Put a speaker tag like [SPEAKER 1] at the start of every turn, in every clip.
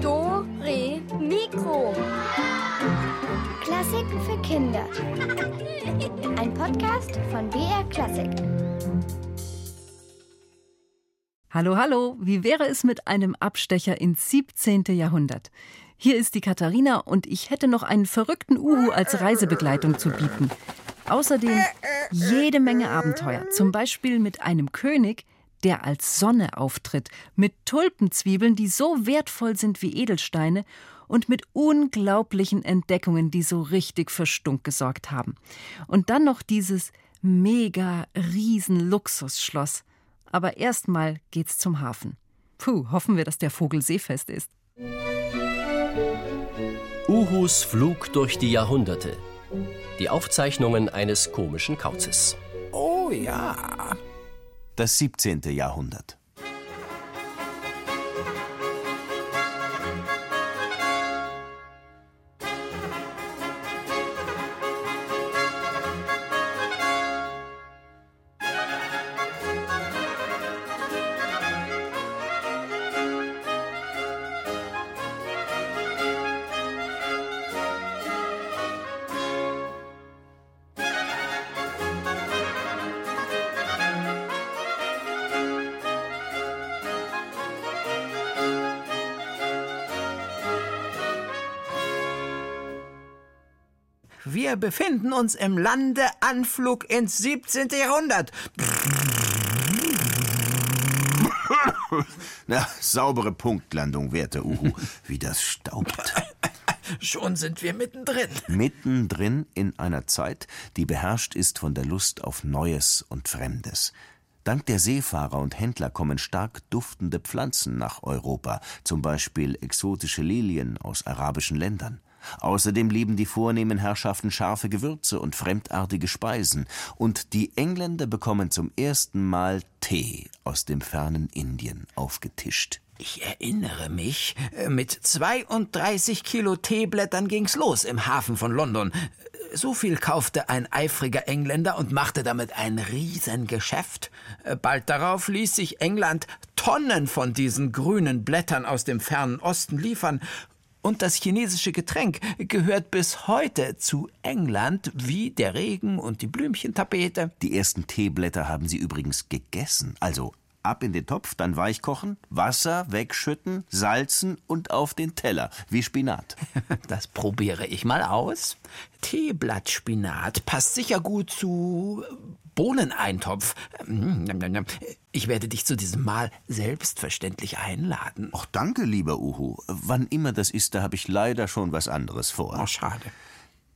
[SPEAKER 1] Do, Re, Mikro. Klassiken für Kinder. Ein Podcast von BR Klassik.
[SPEAKER 2] Hallo, hallo, wie wäre es mit einem Abstecher ins 17. Jahrhundert? Hier ist die Katharina und ich hätte noch einen verrückten Uhu als Reisebegleitung zu bieten. Außerdem jede Menge Abenteuer, zum Beispiel mit einem König, der als Sonne auftritt, mit Tulpenzwiebeln, die so wertvoll sind wie Edelsteine und mit unglaublichen Entdeckungen, die so richtig für Stunk gesorgt haben. Und dann noch dieses mega riesen Luxusschloss. Aber erstmal geht's zum Hafen. Puh, hoffen wir, dass der Vogel seefest ist.
[SPEAKER 3] Uhus Flug durch die Jahrhunderte. Die Aufzeichnungen eines komischen Kauzes.
[SPEAKER 4] Oh ja.
[SPEAKER 5] Das 17. Jahrhundert.
[SPEAKER 4] Befinden uns im Landeanflug ins 17. Jahrhundert.
[SPEAKER 5] Na, saubere Punktlandung, werter Uhu. Wie das staubt.
[SPEAKER 4] Schon sind wir mittendrin.
[SPEAKER 5] Mittendrin in einer Zeit, die beherrscht ist von der Lust auf Neues und Fremdes. Dank der Seefahrer und Händler kommen stark duftende Pflanzen nach Europa, zum Beispiel exotische Lilien aus arabischen Ländern. Außerdem lieben die vornehmen Herrschaften scharfe Gewürze und fremdartige Speisen, und die Engländer bekommen zum ersten Mal Tee aus dem fernen Indien aufgetischt.
[SPEAKER 4] Ich erinnere mich, äh, mit 32 Kilo Teeblättern ging's los im Hafen von London. So viel kaufte ein eifriger Engländer und machte damit ein Riesengeschäft. Äh, Bald darauf ließ sich England Tonnen von diesen grünen Blättern aus dem fernen Osten liefern. Und das chinesische Getränk gehört bis heute zu England wie der Regen und die Blümchentapete.
[SPEAKER 5] Die ersten Teeblätter haben sie übrigens gegessen, also ab in den Topf, dann weich kochen, Wasser wegschütten, salzen und auf den Teller, wie Spinat.
[SPEAKER 4] Das probiere ich mal aus. Teeblattspinat passt sicher gut zu Bohneneintopf. Ich werde dich zu diesem Mahl selbstverständlich einladen.
[SPEAKER 5] Ach, danke, lieber Uhu. Wann immer das ist, da habe ich leider schon was anderes vor.
[SPEAKER 4] Oh, schade.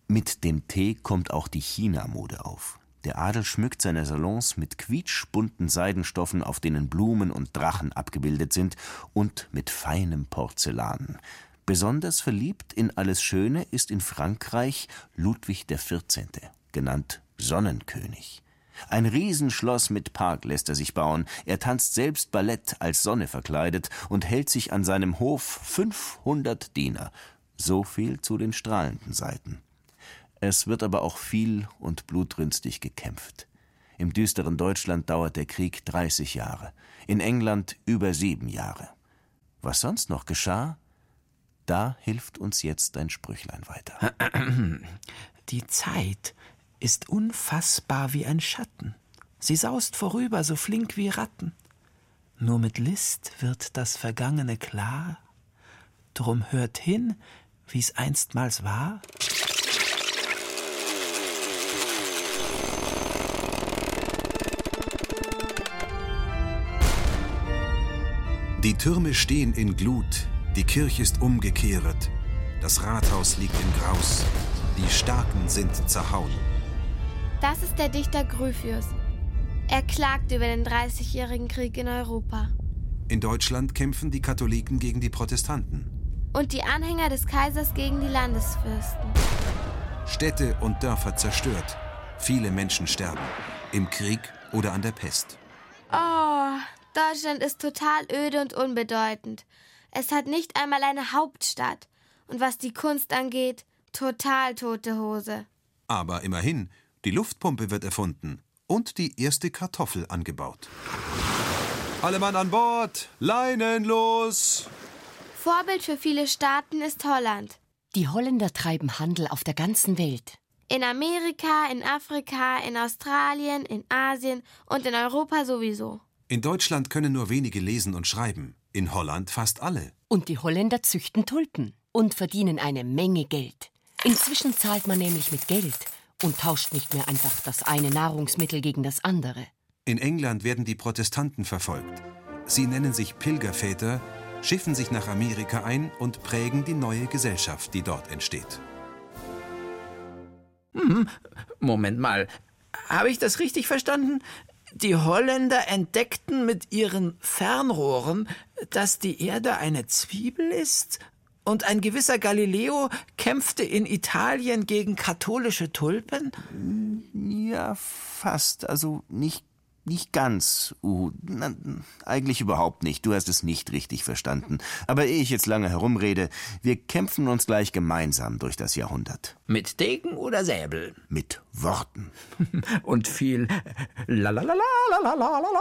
[SPEAKER 5] Mit dem Tee kommt auch die China-Mode auf. Der Adel schmückt seine Salons mit quietschbunten Seidenstoffen, auf denen Blumen und Drachen abgebildet sind, und mit feinem Porzellan. Besonders verliebt in alles Schöne ist in Frankreich Ludwig XIV., genannt Sonnenkönig. Ein Riesenschloss mit Park lässt er sich bauen. Er tanzt selbst Ballett als Sonne verkleidet und hält sich an seinem Hof 500 Diener. So viel zu den strahlenden Seiten. Es wird aber auch viel und blutrünstig gekämpft. Im düsteren Deutschland dauert der Krieg 30 Jahre, in England über sieben Jahre. Was sonst noch geschah, da hilft uns jetzt ein Sprüchlein weiter.
[SPEAKER 4] Die Zeit ist unfassbar wie ein Schatten. Sie saust vorüber, so flink wie Ratten. Nur mit List wird das Vergangene klar. Drum hört hin, wie's einstmals war.
[SPEAKER 6] Die Türme stehen in Glut, die Kirche ist umgekehret, das Rathaus liegt in Graus, die Starken sind zerhauen.
[SPEAKER 7] Das ist der Dichter Gryphius. Er klagt über den Dreißigjährigen Krieg in Europa.
[SPEAKER 6] In Deutschland kämpfen die Katholiken gegen die Protestanten.
[SPEAKER 7] Und die Anhänger des Kaisers gegen die Landesfürsten.
[SPEAKER 6] Städte und Dörfer zerstört. Viele Menschen sterben. Im Krieg oder an der Pest.
[SPEAKER 7] Oh, Deutschland ist total öde und unbedeutend. Es hat nicht einmal eine Hauptstadt. Und was die Kunst angeht, total tote Hose.
[SPEAKER 6] Aber immerhin, die Luftpumpe wird erfunden und die erste Kartoffel angebaut. Alle Mann an Bord! Leinen los!
[SPEAKER 7] Vorbild für viele Staaten ist Holland.
[SPEAKER 8] Die Holländer treiben Handel auf der ganzen Welt.
[SPEAKER 7] In Amerika, in Afrika, in Australien, in Asien und in Europa sowieso.
[SPEAKER 6] In Deutschland können nur wenige lesen und schreiben, in Holland fast alle.
[SPEAKER 8] Und die Holländer züchten Tulpen und verdienen eine Menge Geld. Inzwischen zahlt man nämlich mit Geld und tauscht nicht mehr einfach das eine Nahrungsmittel gegen das andere.
[SPEAKER 6] In England werden die Protestanten verfolgt. Sie nennen sich Pilgerväter, schiffen sich nach Amerika ein und prägen die neue Gesellschaft, die dort entsteht.
[SPEAKER 4] Moment mal. Habe ich das richtig verstanden? Die Holländer entdeckten mit ihren Fernrohren, dass die Erde eine Zwiebel ist? Und ein gewisser Galileo kämpfte in Italien gegen katholische Tulpen?
[SPEAKER 5] Ja, fast. Also nicht, nicht ganz, Uhu. Na, eigentlich überhaupt nicht. Du hast es nicht richtig verstanden. Aber ehe ich jetzt lange herumrede, wir kämpfen uns gleich gemeinsam durch das Jahrhundert.
[SPEAKER 4] Mit Degen oder Säbel?
[SPEAKER 5] Mit Worten.
[SPEAKER 4] Und viel la la la la la la la la la.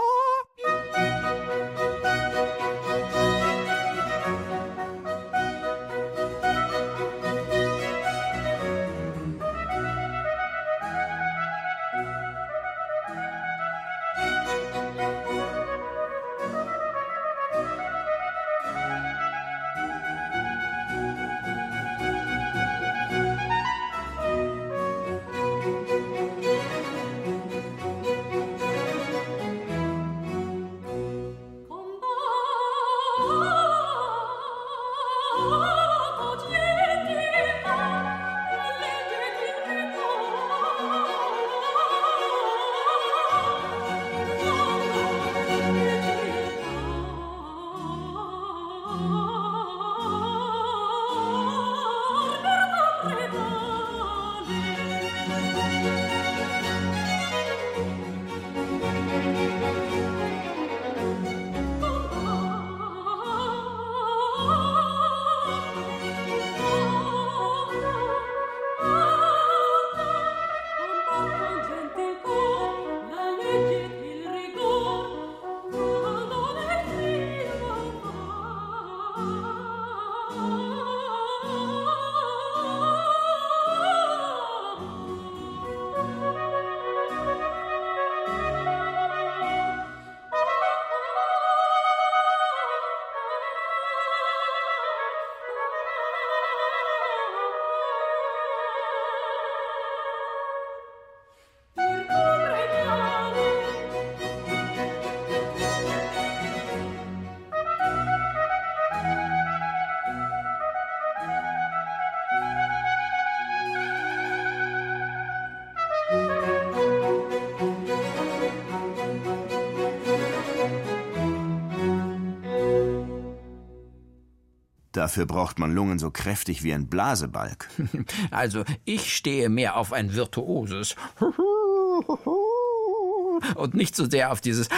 [SPEAKER 5] Dafür braucht man Lungen so kräftig wie ein Blasebalg.
[SPEAKER 4] Also, ich stehe mehr auf ein virtuoses und nicht so sehr auf dieses.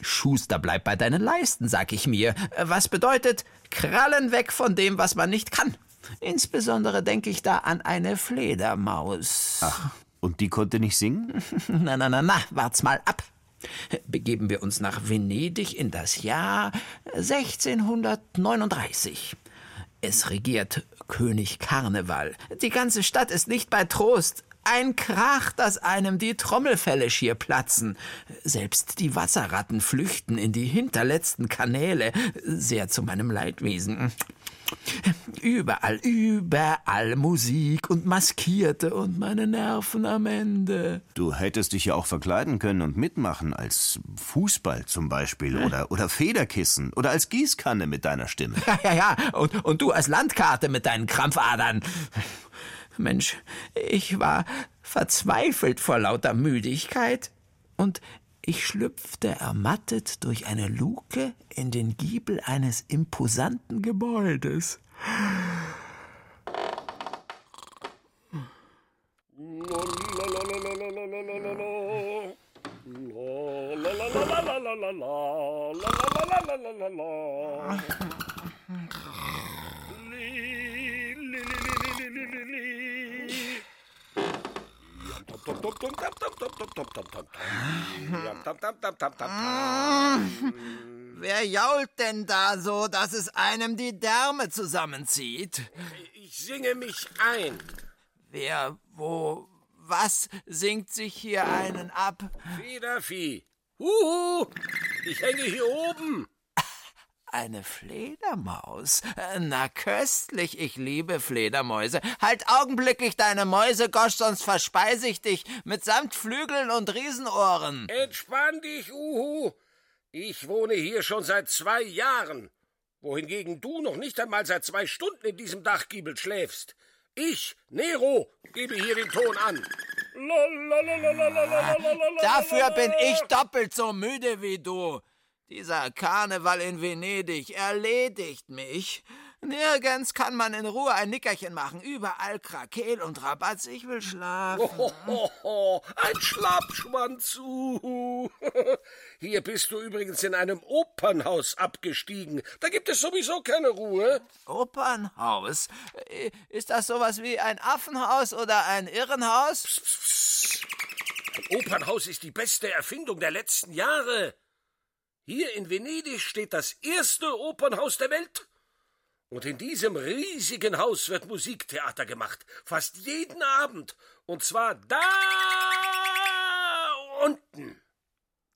[SPEAKER 4] Schuster, bleib bei deinen Leisten, sag ich mir. Was bedeutet Krallen weg von dem, was man nicht kann. Insbesondere denke ich da an eine Fledermaus.
[SPEAKER 5] Ach, und die konnte nicht singen?
[SPEAKER 4] Na, na, na, na, wart's mal ab. Begeben wir uns nach Venedig in das Jahr 1639. Es regiert König Karneval. Die ganze Stadt ist nicht bei Trost. Ein Krach, dass einem die Trommelfelle schier platzen. Selbst die Wasserratten flüchten in die hinterletzten Kanäle, sehr zu meinem Leidwesen. Überall, überall Musik und Maskierte und meine Nerven am Ende.
[SPEAKER 5] Du hättest dich ja auch verkleiden können und mitmachen, als Fußball zum Beispiel oder, oder Federkissen oder als Gießkanne mit deiner Stimme.
[SPEAKER 4] Ja, ja, ja. Und, und du als Landkarte mit deinen Krampfadern. Mensch, ich war verzweifelt vor lauter Müdigkeit, und ich schlüpfte ermattet durch eine Luke in den Giebel eines imposanten Gebäudes. Wer jault denn da so, dass es einem die Därme zusammenzieht?
[SPEAKER 9] Ich singe mich ein.
[SPEAKER 4] Wer, wo, was singt sich hier einen ab?
[SPEAKER 9] Federvieh. Huhu, ich hänge hier oben.
[SPEAKER 4] Eine Fledermaus? Na köstlich, ich liebe Fledermäuse. Halt augenblicklich deine Mäuse, Gosch, sonst verspeise ich dich mitsamt Flügeln und Riesenohren.
[SPEAKER 9] Entspann dich, Uhu. Ich wohne hier schon seit zwei Jahren, wohingegen du noch nicht einmal seit zwei Stunden in diesem Dachgiebel schläfst. Ich, Nero, gebe hier den Ton an.
[SPEAKER 4] Dafür bin ich doppelt so müde wie du. Dieser Karneval in Venedig erledigt mich. Nirgends kann man in Ruhe ein Nickerchen machen. Überall Krakel und Rabatz. Ich will schlafen.
[SPEAKER 9] Hohoho, ein Schlappschwanz. Uhu. Hier bist du übrigens in einem Opernhaus abgestiegen. Da gibt es sowieso keine Ruhe.
[SPEAKER 4] Opernhaus? Äh, Ist das sowas wie ein Affenhaus oder ein Irrenhaus?
[SPEAKER 9] Psst, psst, psst. Ein Opernhaus ist die beste Erfindung der letzten Jahre. Hier in Venedig steht das erste Opernhaus der Welt. Und in diesem riesigen Haus wird Musiktheater gemacht, fast jeden Abend. Und zwar da unten.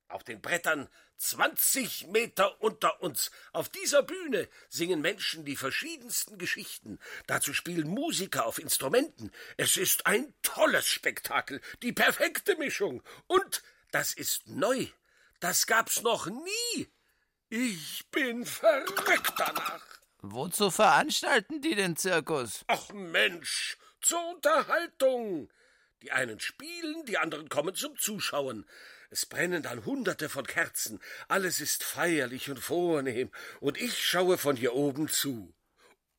[SPEAKER 9] Auf den Brettern 20 Meter unter uns. Auf dieser Bühne singen Menschen die verschiedensten Geschichten. Dazu spielen Musiker auf Instrumenten. Es ist ein tolles Spektakel, die perfekte Mischung. Und das ist neu. Das gab's noch nie. Ich bin verrückt danach.
[SPEAKER 4] Wozu veranstalten die den Zirkus?
[SPEAKER 9] Ach Mensch, zur Unterhaltung. Die einen spielen, die anderen kommen zum Zuschauen. Es brennen dann hunderte von Kerzen. Alles ist feierlich und vornehm. Und ich schaue von hier oben zu.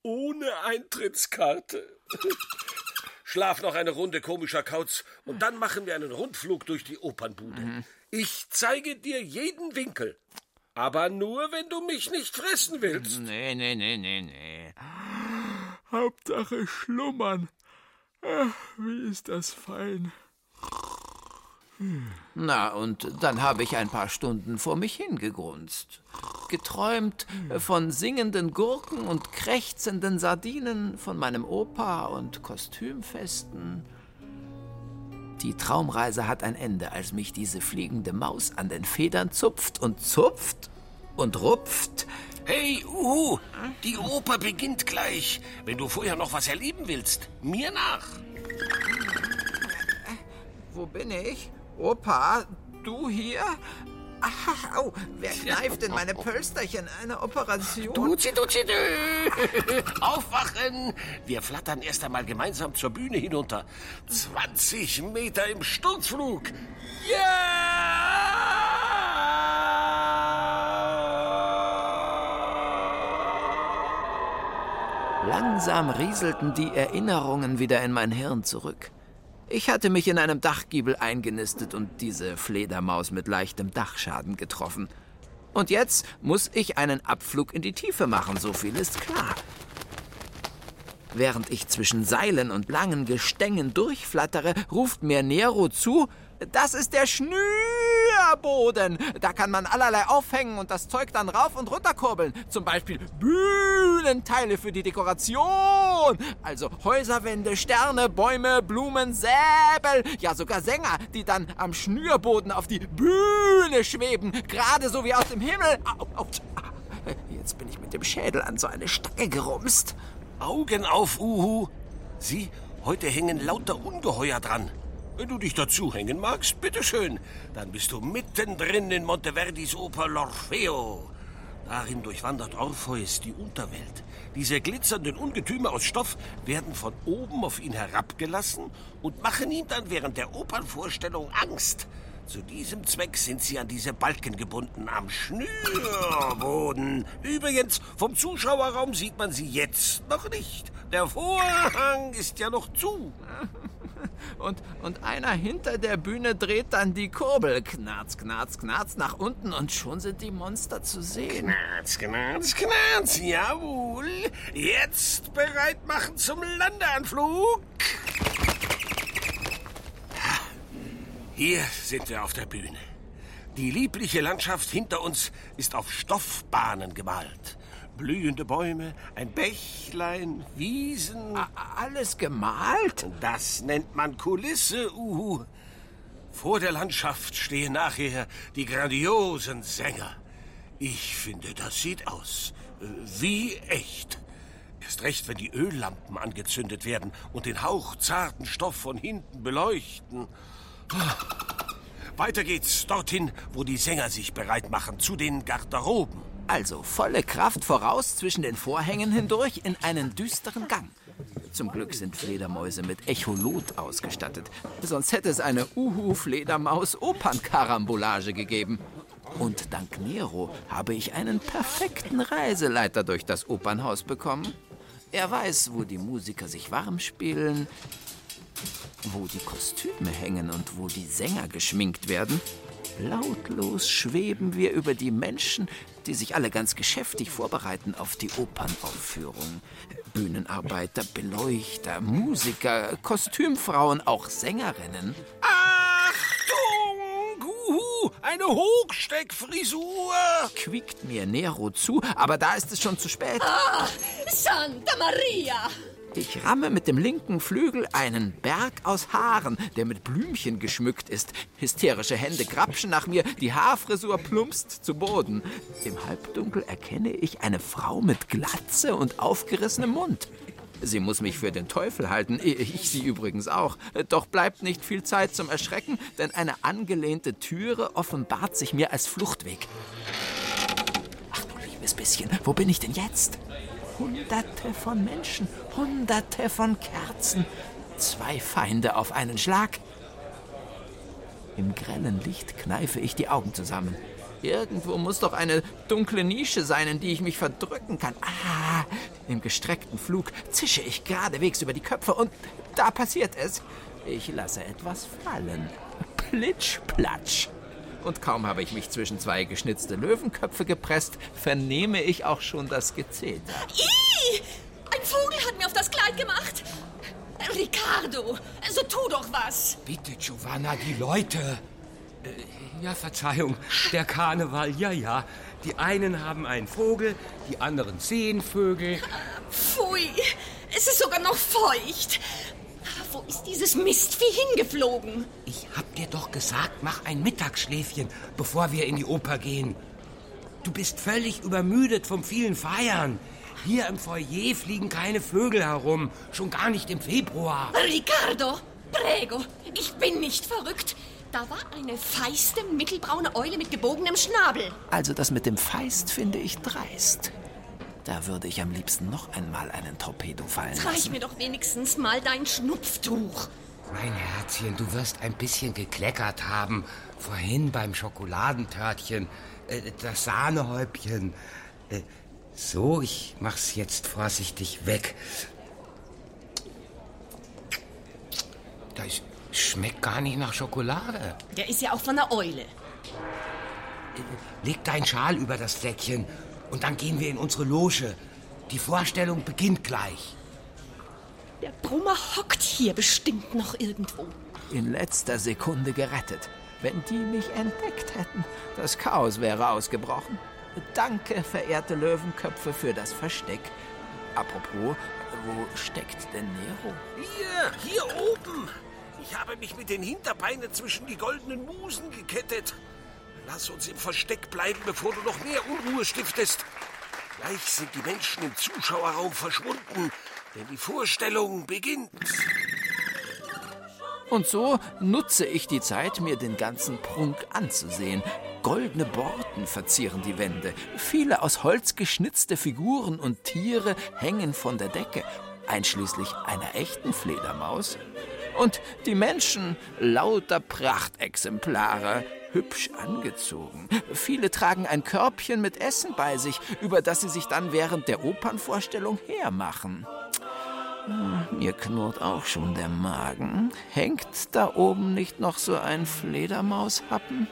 [SPEAKER 9] Ohne Eintrittskarte. Schlaf noch eine Runde komischer Kauz und dann machen wir einen Rundflug durch die Opernbude. Ich zeige dir jeden Winkel. Aber nur, wenn du mich nicht fressen willst.
[SPEAKER 4] Nee, nee, nee, nee, nee.
[SPEAKER 10] Hauptsache schlummern. Ach, wie ist das fein.
[SPEAKER 4] Na, und dann habe ich ein paar Stunden vor mich hingegrunzt. Geträumt von singenden Gurken und krächzenden Sardinen, von meinem Opa und Kostümfesten. Die Traumreise hat ein Ende, als mich diese fliegende Maus an den Federn zupft und zupft und rupft.
[SPEAKER 9] Hey, Uhu, die Oper beginnt gleich. Wenn du vorher noch was erleben willst, mir nach.
[SPEAKER 4] Wo bin ich? Opa, du hier? Ach, au, wer kneift in meine Pölsterchen? Eine Operation?
[SPEAKER 9] Duzi, duzi, du. Aufwachen! Wir flattern erst einmal gemeinsam zur Bühne hinunter. 20 Meter im Sturzflug. Ja!
[SPEAKER 4] Langsam rieselten die Erinnerungen wieder in mein Hirn zurück. Ich hatte mich in einem Dachgiebel eingenistet und diese Fledermaus mit leichtem Dachschaden getroffen. Und jetzt muss ich einen Abflug in die Tiefe machen, so viel ist klar. Während ich zwischen Seilen und langen Gestängen durchflattere, ruft mir Nero zu, das ist der Schnürboden. Da kann man allerlei aufhängen und das Zeug dann rauf und runter kurbeln. Zum Beispiel Bühnenteile für die Dekoration. Also Häuserwände, Sterne, Bäume, Blumen, Säbel. Ja, sogar Sänger, die dann am Schnürboden auf die Bühne schweben. Gerade so wie aus dem Himmel. Jetzt bin ich mit dem Schädel an so eine Stange gerumst.
[SPEAKER 9] Augen auf, Uhu. Sieh, heute hängen lauter Ungeheuer dran. Wenn du dich dazu hängen magst, bitteschön. Dann bist du mittendrin in Monteverdis Oper L'Orfeo. Darin durchwandert Orpheus die Unterwelt. Diese glitzernden Ungetüme aus Stoff werden von oben auf ihn herabgelassen und machen ihm dann während der Opernvorstellung Angst. Zu diesem Zweck sind sie an diese Balken gebunden am Schnürboden. Übrigens, vom Zuschauerraum sieht man sie jetzt noch nicht. Der Vorhang ist ja noch zu.
[SPEAKER 4] Und, und einer hinter der Bühne dreht dann die Kurbel. Knarz, knarz, knarz nach unten und schon sind die Monster zu sehen.
[SPEAKER 9] Knarz, knarz, knarz, jawohl. Jetzt bereit machen zum Landeanflug. Hier sind wir auf der Bühne. Die liebliche Landschaft hinter uns ist auf Stoffbahnen gemalt. Blühende Bäume, ein Bächlein, Wiesen.
[SPEAKER 4] A alles gemalt?
[SPEAKER 9] Das nennt man Kulisse, Uhu. Vor der Landschaft stehen nachher die grandiosen Sänger. Ich finde, das sieht aus äh, wie echt. Erst recht, wenn die Öllampen angezündet werden und den hauchzarten Stoff von hinten beleuchten. Weiter geht's dorthin, wo die Sänger sich bereit machen, zu den Garderoben.
[SPEAKER 4] Also volle Kraft voraus zwischen den Vorhängen hindurch in einen düsteren Gang. Zum Glück sind Fledermäuse mit Echolot ausgestattet. Sonst hätte es eine Uhu-Fledermaus-Opernkarambolage gegeben. Und dank Nero habe ich einen perfekten Reiseleiter durch das Opernhaus bekommen. Er weiß, wo die Musiker sich warm spielen, wo die Kostüme hängen und wo die Sänger geschminkt werden. Lautlos schweben wir über die Menschen, die sich alle ganz geschäftig vorbereiten auf die Opernaufführung. Bühnenarbeiter, Beleuchter, Musiker, Kostümfrauen, auch Sängerinnen.
[SPEAKER 9] Achtung! Uhu, eine Hochsteckfrisur!
[SPEAKER 4] Quiekt mir Nero zu, aber da ist es schon zu spät.
[SPEAKER 8] Ah, Santa Maria!
[SPEAKER 4] Ich ramme mit dem linken Flügel einen Berg aus Haaren, der mit Blümchen geschmückt ist. Hysterische Hände grapschen nach mir, die Haarfrisur plumpst zu Boden. Im Halbdunkel erkenne ich eine Frau mit Glatze und aufgerissenem Mund. Sie muss mich für den Teufel halten, ich sie übrigens auch. Doch bleibt nicht viel Zeit zum Erschrecken, denn eine angelehnte Türe offenbart sich mir als Fluchtweg. Ach du liebes bisschen, wo bin ich denn jetzt? Hunderte von Menschen, hunderte von Kerzen. Zwei Feinde auf einen Schlag. Im grellen Licht kneife ich die Augen zusammen. Irgendwo muss doch eine dunkle Nische sein, in die ich mich verdrücken kann. Ah, im gestreckten Flug zische ich geradewegs über die Köpfe und da passiert es. Ich lasse etwas fallen. Plitsch, platsch. Und kaum habe ich mich zwischen zwei geschnitzte Löwenköpfe gepresst, vernehme ich auch schon das Gezeter.
[SPEAKER 8] Ih! Ein Vogel hat mir auf das Kleid gemacht. Ricardo, so tu doch was.
[SPEAKER 11] Bitte, Giovanna, die Leute. Äh, ja, Verzeihung, der Karneval, ja, ja. Die einen haben einen Vogel, die anderen zehn Vögel.
[SPEAKER 8] Pfui, es ist sogar noch feucht. Wo ist dieses Mistvieh hingeflogen?
[SPEAKER 11] Ich hab dir doch gesagt, mach ein Mittagsschläfchen, bevor wir in die Oper gehen. Du bist völlig übermüdet vom vielen Feiern. Hier im Foyer fliegen keine Vögel herum, schon gar nicht im Februar.
[SPEAKER 8] Ricardo, prego, ich bin nicht verrückt. Da war eine feiste, mittelbraune Eule mit gebogenem Schnabel.
[SPEAKER 4] Also das mit dem Feist finde ich dreist. Da würde ich am liebsten noch einmal einen Torpedo fallen lassen.
[SPEAKER 8] Zeig mir doch wenigstens mal dein Schnupftuch.
[SPEAKER 11] Mein Herzchen, du wirst ein bisschen gekleckert haben. Vorhin beim Schokoladentörtchen. Äh, das Sahnehäubchen. Äh, so, ich mach's jetzt vorsichtig weg. Das schmeckt gar nicht nach Schokolade.
[SPEAKER 8] Der ist ja auch von der Eule.
[SPEAKER 11] Leg deinen Schal über das Fleckchen und dann gehen wir in unsere Loge. Die Vorstellung beginnt gleich.
[SPEAKER 8] Der Brummer hockt hier bestimmt noch irgendwo.
[SPEAKER 4] In letzter Sekunde gerettet. Wenn die mich entdeckt hätten, das Chaos wäre ausgebrochen. Danke, verehrte Löwenköpfe, für das Versteck. Apropos, wo steckt denn Nero?
[SPEAKER 9] Hier, hier oben. Ich habe mich mit den Hinterbeinen zwischen die goldenen Musen gekettet. Lass uns im Versteck bleiben, bevor du noch mehr Unruhe stiftest. Gleich sind die Menschen im Zuschauerraum verschwunden, denn die Vorstellung beginnt.
[SPEAKER 4] Und so nutze ich die Zeit, mir den ganzen Prunk anzusehen. Goldene Borten verzieren die Wände. Viele aus Holz geschnitzte Figuren und Tiere hängen von der Decke, einschließlich einer echten Fledermaus. Und die Menschen, lauter Prachtexemplare, hübsch angezogen. Viele tragen ein Körbchen mit Essen bei sich, über das sie sich dann während der Opernvorstellung hermachen. Mir knurrt auch schon der Magen. Hängt da oben nicht noch so ein Fledermaushappen?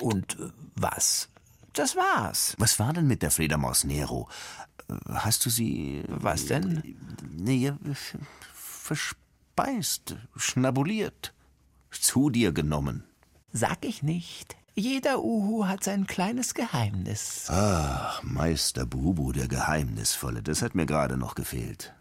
[SPEAKER 4] Und äh, was? Das war's.
[SPEAKER 5] Was war denn mit der Fledermaus Nero? Äh, Hast du sie.
[SPEAKER 4] Was denn?
[SPEAKER 5] Nee, verspeist, schnabuliert, zu dir genommen.
[SPEAKER 4] Sag ich nicht. Jeder Uhu hat sein kleines Geheimnis.
[SPEAKER 5] Ach, Meister Bubu, der Geheimnisvolle, das hat mir gerade noch gefehlt.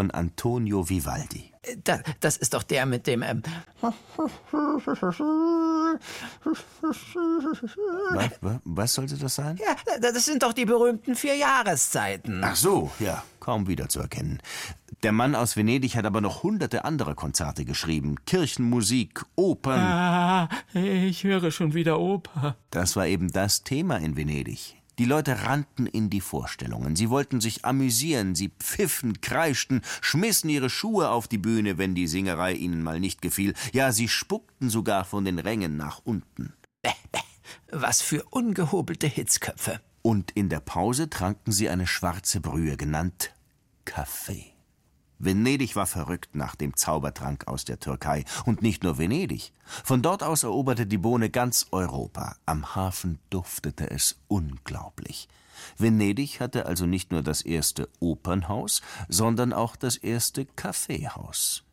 [SPEAKER 5] Von Antonio Vivaldi.
[SPEAKER 4] Da, das ist doch der mit dem. Ähm
[SPEAKER 5] was, was sollte das sein?
[SPEAKER 4] Ja, das sind doch die berühmten vier Jahreszeiten.
[SPEAKER 5] Ach so, ja, kaum wiederzuerkennen. Der Mann aus Venedig hat aber noch hunderte andere Konzerte geschrieben. Kirchenmusik, Opern.
[SPEAKER 10] Ah, ich höre schon wieder Oper.
[SPEAKER 5] Das war eben das Thema in Venedig. Die Leute rannten in die Vorstellungen. Sie wollten sich amüsieren, sie pfiffen, kreischten, schmissen ihre Schuhe auf die Bühne, wenn die Singerei ihnen mal nicht gefiel. Ja, sie spuckten sogar von den Rängen nach unten.
[SPEAKER 4] Was für ungehobelte Hitzköpfe.
[SPEAKER 5] Und in der Pause tranken sie eine schwarze Brühe, genannt Kaffee. Venedig war verrückt nach dem Zaubertrank aus der Türkei. Und nicht nur Venedig. Von dort aus eroberte die Bohne ganz Europa. Am Hafen duftete es unglaublich. Venedig hatte also nicht nur das erste Opernhaus, sondern auch das erste Kaffeehaus.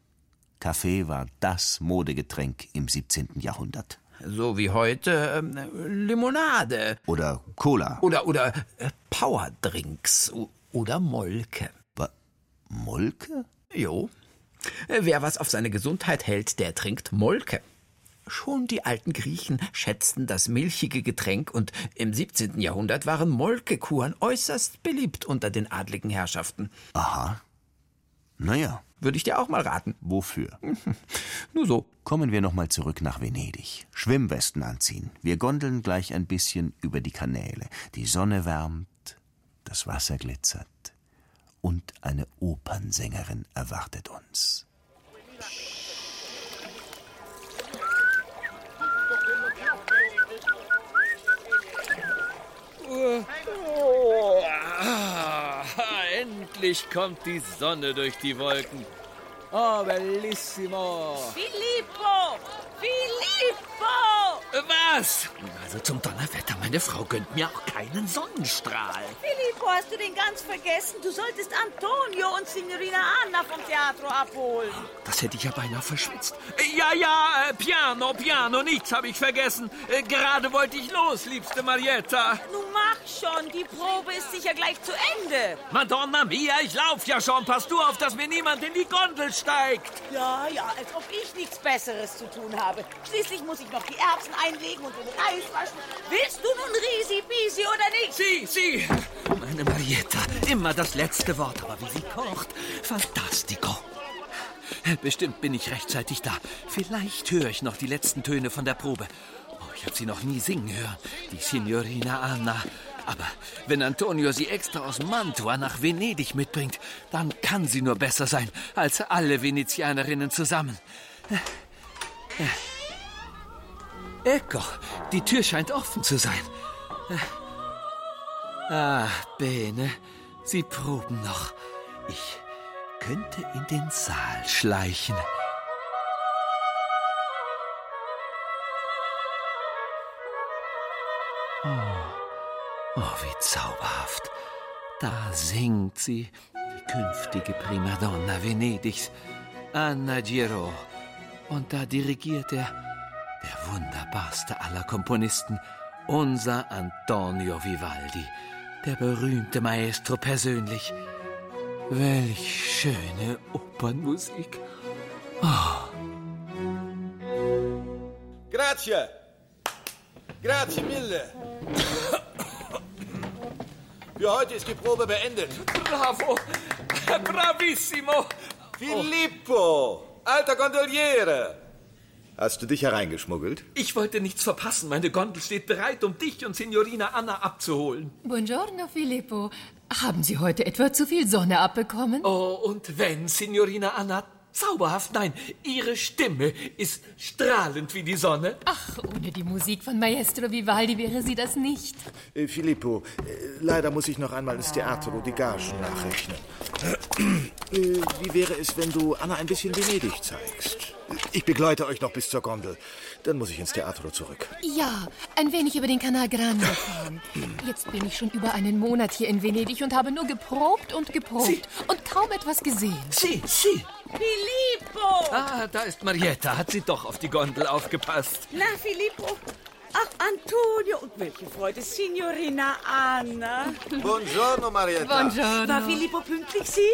[SPEAKER 5] Kaffee war das Modegetränk im 17. Jahrhundert.
[SPEAKER 4] So wie heute ähm, Limonade.
[SPEAKER 5] Oder Cola.
[SPEAKER 4] Oder, oder äh, Powerdrinks. Oder Molke.
[SPEAKER 5] Molke?
[SPEAKER 4] Jo. Wer was auf seine Gesundheit hält, der trinkt Molke. Schon die alten Griechen schätzten das milchige Getränk und im 17. Jahrhundert waren Molkekuren äußerst beliebt unter den adligen Herrschaften.
[SPEAKER 5] Aha. Naja.
[SPEAKER 4] Würde ich dir auch mal raten.
[SPEAKER 5] Wofür?
[SPEAKER 4] Nur so.
[SPEAKER 5] Kommen wir nochmal zurück nach Venedig. Schwimmwesten anziehen. Wir gondeln gleich ein bisschen über die Kanäle. Die Sonne wärmt, das Wasser glitzert und eine Opernsängerin erwartet uns.
[SPEAKER 12] Oh, ah, endlich kommt die Sonne durch die Wolken. Oh, bellissimo.
[SPEAKER 13] Filippo! Filippo!
[SPEAKER 12] Was? Also zum Donnerwetter, meine Frau gönnt mir auch keinen Sonnenstrahl.
[SPEAKER 13] Filippo, hast du den ganz vergessen? Du solltest Antonio und Signorina Anna vom Theatro abholen.
[SPEAKER 12] Das hätte ich ja beinahe verschwitzt. Ja, ja, äh, piano, piano, nichts habe ich vergessen. Äh, gerade wollte ich los, liebste Marietta.
[SPEAKER 13] Nun mach schon, die Probe ist sicher gleich zu Ende.
[SPEAKER 12] Madonna mia, ich lauf ja schon. Pass du auf, dass mir niemand in die Gondel steigt.
[SPEAKER 13] Ja, ja, als ob ich nichts Besseres zu tun habe. Schließlich muss ich noch die Erbsen einlegen und den Reis waschen. Willst du nun Risi Bisi oder nicht?
[SPEAKER 12] Sie, Sie! Meine Marietta, immer das letzte Wort, aber wie sie kocht, fantastico. Bestimmt bin ich rechtzeitig da. Vielleicht höre ich noch die letzten Töne von der Probe. Oh, ich habe sie noch nie singen hören, die Signorina Anna. Aber wenn Antonio sie extra aus Mantua nach Venedig mitbringt, dann kann sie nur besser sein als alle Venezianerinnen zusammen. Ecco, die Tür scheint offen zu sein. Ah, Bene, Sie proben noch. Ich könnte in den Saal schleichen. Oh, oh wie zauberhaft. Da singt sie, die künftige Primadonna Venedigs, Anna Giro. Und da dirigiert er der wunderbarste aller Komponisten, unser Antonio Vivaldi, der berühmte Maestro persönlich. Welch schöne Opernmusik. Oh.
[SPEAKER 14] Grazie. Grazie mille. Für heute ist die Probe beendet.
[SPEAKER 12] Bravo. Bravissimo.
[SPEAKER 14] Filippo, alter Gondoliere. Hast du dich hereingeschmuggelt?
[SPEAKER 12] Ich wollte nichts verpassen. Meine Gondel steht bereit, um dich und Signorina Anna abzuholen.
[SPEAKER 15] Buongiorno, Filippo. Haben Sie heute etwa zu viel Sonne abbekommen?
[SPEAKER 12] Oh, und wenn, Signorina Anna, zauberhaft, nein, Ihre Stimme ist strahlend wie die Sonne.
[SPEAKER 15] Ach, ohne die Musik von Maestro Vivaldi wäre sie das nicht.
[SPEAKER 14] Äh, Filippo, äh, leider muss ich noch einmal ins Theater die Gagen nachrechnen. Äh, wie wäre es, wenn du Anna ein bisschen Venedig zeigst? Ich begleite euch noch bis zur Gondel. Dann muss ich ins Theater zurück.
[SPEAKER 15] Ja, ein wenig über den Canal Grande fahren. Jetzt bin ich schon über einen Monat hier in Venedig und habe nur geprobt und geprobt
[SPEAKER 12] Sie.
[SPEAKER 15] und kaum etwas gesehen.
[SPEAKER 12] Sie, Sie.
[SPEAKER 13] Filippo!
[SPEAKER 12] Ah, da ist Marietta. Hat sie doch auf die Gondel aufgepasst.
[SPEAKER 13] Na, Filippo. Ach, Antonio. Und welche Freude, Signorina Anna.
[SPEAKER 14] Buongiorno, Marietta.
[SPEAKER 15] Buongiorno.
[SPEAKER 13] War Filippo pünktlich, Sie?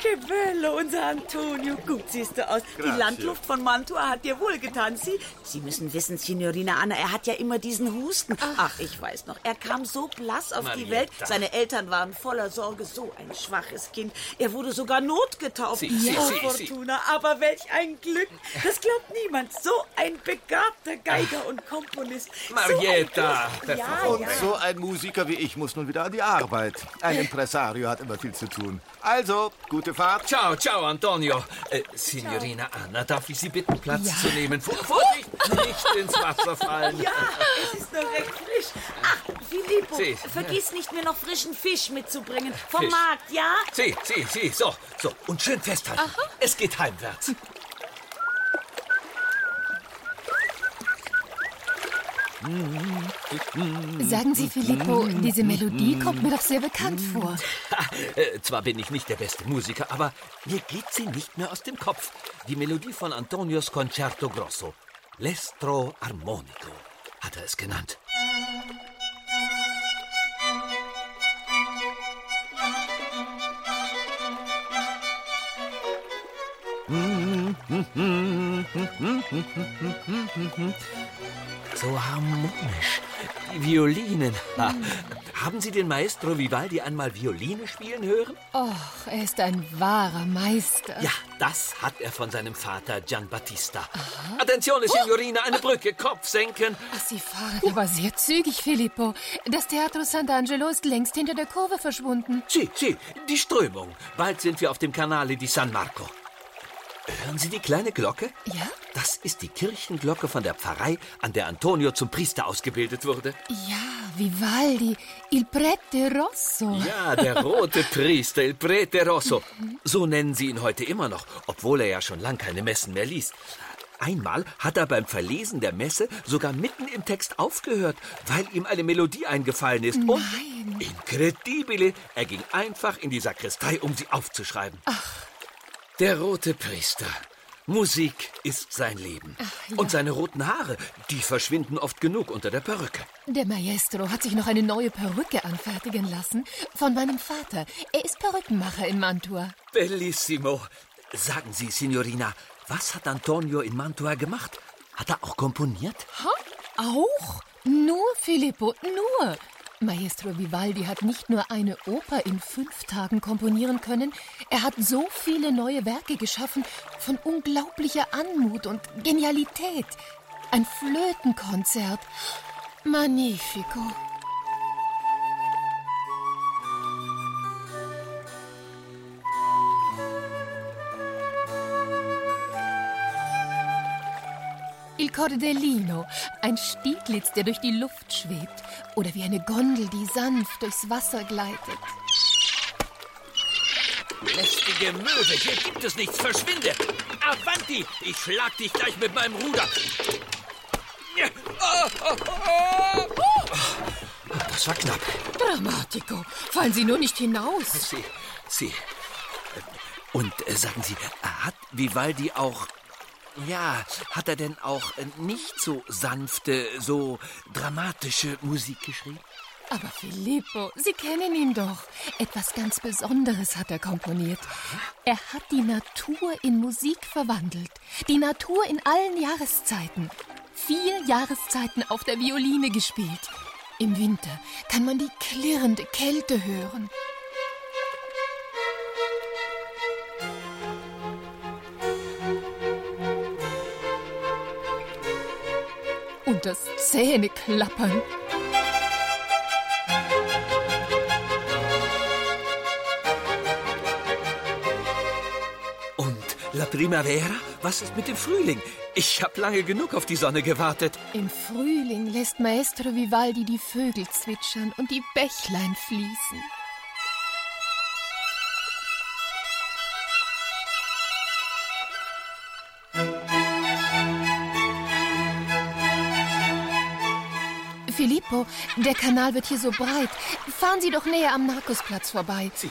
[SPEAKER 13] Che bello, unser Antonio. Gut siehst du aus. Die
[SPEAKER 14] Grazie.
[SPEAKER 13] Landluft von Mantua hat dir wohlgetan. Sie, Sie müssen wissen, Signorina Anna, er hat ja immer diesen Husten. Ach, ich weiß noch. Er kam so blass auf die
[SPEAKER 12] Marietta.
[SPEAKER 13] Welt. Seine Eltern waren voller Sorge. So ein schwaches Kind. Er wurde sogar notgetauft.
[SPEAKER 12] Sie, Sie,
[SPEAKER 13] oh,
[SPEAKER 12] Sie,
[SPEAKER 13] Fortuna, aber welch ein Glück. Das glaubt niemand. So ein begabter Geiger und Komponist.
[SPEAKER 12] Marietta.
[SPEAKER 13] So ja,
[SPEAKER 14] Und
[SPEAKER 13] ja.
[SPEAKER 14] so ein Musiker wie ich muss nun wieder an die Arbeit. Ein Impresario hat immer viel zu tun. Also, gute Fahrt.
[SPEAKER 12] Ciao, ciao, Antonio. Äh, Signorina Anna, darf ich Sie bitten, Platz zu nehmen? Vor- Vorsicht, nicht ins Wasser fallen.
[SPEAKER 13] Ja, es ist noch recht frisch. Ach, Filippo,
[SPEAKER 12] Sie.
[SPEAKER 13] vergiss nicht, mir noch frischen Fisch mitzubringen. Vom
[SPEAKER 12] Fisch.
[SPEAKER 13] Markt, ja?
[SPEAKER 12] Sie, Sie, Sie, so, so. Und schön festhalten. Es geht heimwärts.
[SPEAKER 15] Sagen Sie, Filippo, diese Melodie kommt mir doch sehr bekannt vor.
[SPEAKER 12] Äh, zwar bin ich nicht der beste Musiker, aber mir geht sie nicht mehr aus dem Kopf. Die Melodie von Antonios Concerto Grosso. L'estro armonico hat er es genannt. So harmonisch. Die Violinen. Ha. Haben Sie den Maestro Vivaldi einmal Violine spielen hören?
[SPEAKER 15] Och, er ist ein wahrer Meister.
[SPEAKER 12] Ja, das hat er von seinem Vater Gianbattista. Attenzione, Signorina, eine Brücke, Kopf senken.
[SPEAKER 15] Ach, Sie fahren aber sehr zügig, Filippo. Das Teatro Sant'Angelo ist längst hinter der Kurve verschwunden.
[SPEAKER 12] Sie, Sie, die Strömung. Bald sind wir auf dem Canale di San Marco. Hören Sie die kleine Glocke?
[SPEAKER 15] Ja?
[SPEAKER 12] Das ist die Kirchenglocke von der Pfarrei, an der Antonio zum Priester ausgebildet wurde.
[SPEAKER 15] Ja, Vivaldi, il prete rosso.
[SPEAKER 12] Ja, der rote Priester, il prete rosso. So nennen sie ihn heute immer noch, obwohl er ja schon lang keine Messen mehr liest. Einmal hat er beim Verlesen der Messe sogar mitten im Text aufgehört, weil ihm eine Melodie eingefallen ist. Und incredibile, er ging einfach in die Sakristei, um sie aufzuschreiben. Der rote Priester. Musik ist sein Leben. Und seine roten Haare, die verschwinden oft genug unter der Perücke.
[SPEAKER 15] Der Maestro hat sich noch eine neue Perücke anfertigen lassen von meinem Vater. Er ist Perückenmacher in Mantua.
[SPEAKER 12] Bellissimo. Sagen Sie, Signorina, was hat Antonio in Mantua gemacht? Hat er auch komponiert?
[SPEAKER 15] Ha? Auch? Nur, Filippo, nur. Maestro Vivaldi hat nicht nur eine Oper in fünf Tagen komponieren können, er hat so viele neue Werke geschaffen, von unglaublicher Anmut und Genialität. Ein Flötenkonzert. Magnifico. Il Cordellino, ein Stieglitz, der durch die Luft schwebt, oder wie eine Gondel, die sanft durchs Wasser gleitet.
[SPEAKER 12] Lästige Möwe, hier gibt es nichts. Verschwinde! Avanti! Ich schlag dich gleich mit meinem Ruder. Das war knapp.
[SPEAKER 15] Dramatico, fallen Sie nur nicht hinaus.
[SPEAKER 12] Sie, Sie. Und äh, sagen Sie, hat Vivaldi auch. Ja, hat er denn auch äh, nicht so sanfte, so dramatische Musik geschrieben?
[SPEAKER 15] Aber Filippo, Sie kennen ihn doch. Etwas ganz Besonderes hat er komponiert. Er hat die Natur in Musik verwandelt. Die Natur in allen Jahreszeiten. vier Jahreszeiten auf der Violine gespielt. Im Winter kann man die klirrende Kälte hören. Und das Zähneklappern.
[SPEAKER 12] Und La Primavera? Was ist mit dem Frühling? Ich habe lange genug auf die Sonne gewartet.
[SPEAKER 15] Im Frühling lässt Maestro Vivaldi die Vögel zwitschern und die Bächlein fließen. Filippo, der Kanal wird hier so breit. Fahren Sie doch näher am Narkosplatz vorbei.
[SPEAKER 12] Sie.